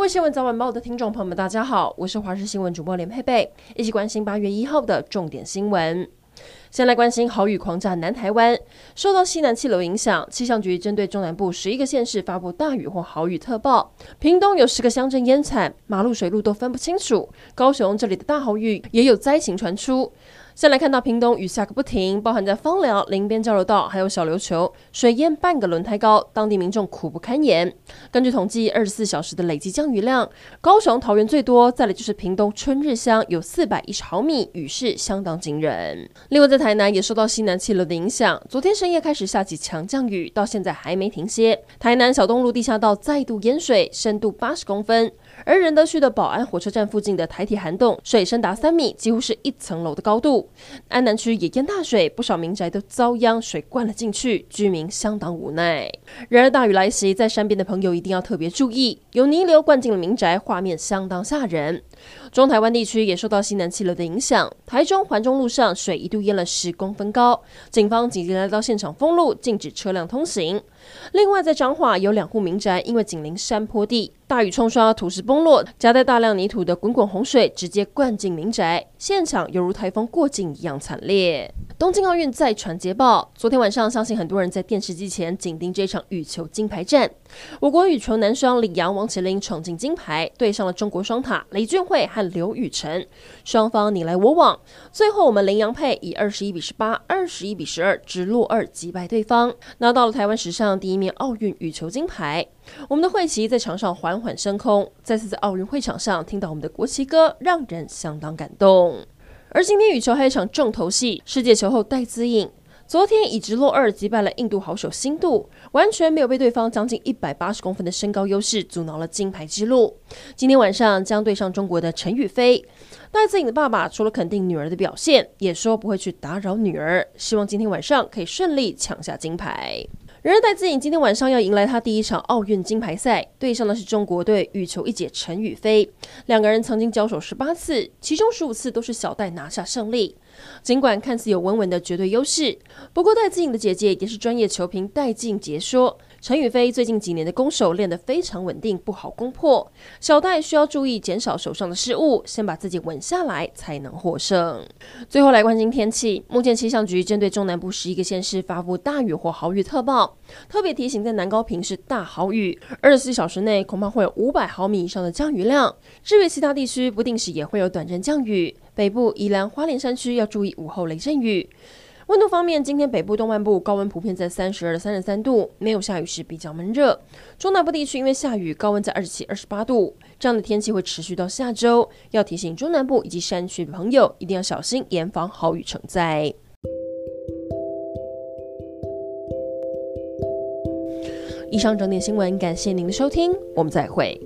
各位新闻早晚报的听众朋友们，大家好，我是华视新闻主播连佩佩，一起关心八月一号的重点新闻。先来关心豪雨狂炸南台湾，受到西南气流影响，气象局针对中南部十一个县市发布大雨或豪雨特报。屏东有十个乡镇淹惨，马路水路都分不清楚。高雄这里的大豪雨也有灾情传出。先来看到屏东雨下个不停，包含在芳寮、林边交流道，还有小琉球，水淹半个轮胎高，当地民众苦不堪言。根据统计，二十四小时的累计降雨量，高雄、桃园最多，再来就是屏东春日乡有四百一十毫米，雨势相当惊人。另外在台南也受到西南气流的影响，昨天深夜开始下起强降雨，到现在还没停歇。台南小东路地下道再度淹水，深度八十公分。而仁德区的保安火车站附近的台铁涵洞，水深达三米，几乎是一层楼的高度。安南区也淹大水，不少民宅都遭殃，水灌了进去，居民相当无奈。然而大雨来袭，在山边的朋友一定要特别注意，有泥流灌进了民宅，画面相当吓人。中台湾地区也受到西南气流的影响，台中环中路上水一度淹了十公分高，警方紧急来到现场封路，禁止车辆通行。另外在彰化有两户民宅因为紧邻山坡地。大雨冲刷，土石崩落，夹带大量泥土的滚滚洪水直接灌进民宅，现场犹如台风过境一样惨烈。东京奥运再传捷报，昨天晚上相信很多人在电视机前紧盯这场羽球金牌战。我国羽球男双李洋、王齐麟闯进金牌，对上了中国双塔雷俊慧和刘雨辰，双方你来我往，最后我们林洋配以二十一比十八、二十一比十二直落二击败对方，拿到了台湾史上第一面奥运羽球金牌。我们的会旗在场上缓缓升空，再次在奥运会场上听到我们的国旗歌，让人相当感动。而今天羽球还有一场重头戏，世界球后戴资颖昨天以直落二击败了印度好手辛度，完全没有被对方将近一百八十公分的身高优势阻挠了金牌之路。今天晚上将对上中国的陈宇飞。戴资颖的爸爸除了肯定女儿的表现，也说不会去打扰女儿，希望今天晚上可以顺利抢下金牌。然而，戴资颖今天晚上要迎来她第一场奥运金牌赛，对上的是中国队羽球一姐陈雨菲。两个人曾经交手十八次，其中十五次都是小戴拿下胜利。尽管看似有稳稳的绝对优势，不过戴资颖的姐姐也是专业球评戴静杰说。陈雨菲最近几年的攻守练得非常稳定，不好攻破。小戴需要注意减少手上的失误，先把自己稳下来，才能获胜。最后来关心天气，目前气象局针对中南部十一个县市发布大雨或豪雨特报，特别提醒在南高屏是大豪雨，二十四小时内恐怕会有五百毫米以上的降雨量。至于其他地区，不定时也会有短暂降雨，北部宜兰花莲山区要注意午后雷阵雨。温度方面，今天北部、东半部高温普遍在三十二、三十三度，没有下雨时比较闷热。中南部地区因为下雨，高温在二十七、二十八度，这样的天气会持续到下周。要提醒中南部以及山区的朋友，一定要小心，严防豪雨成灾。以上整点新闻，感谢您的收听，我们再会。